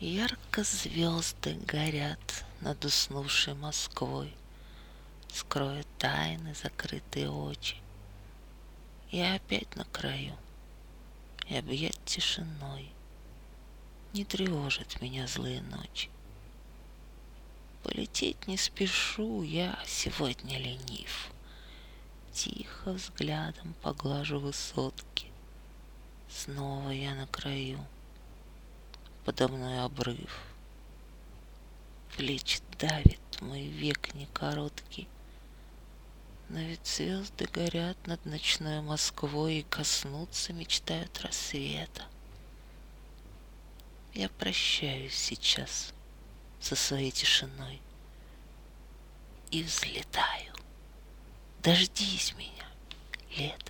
Ярко звезды горят над уснувшей Москвой, Скроют тайны закрытые очи. Я опять на краю, и объят тишиной Не тревожат меня злые ночи. Полететь не спешу, я сегодня ленив. Тихо взглядом поглажу высотки. Снова я на краю, подо мной обрыв. Плечи давит мой век не короткий. Но ведь звезды горят над ночной Москвой И коснуться мечтают рассвета. Я прощаюсь сейчас со своей тишиной И взлетаю. Дождись меня, лето.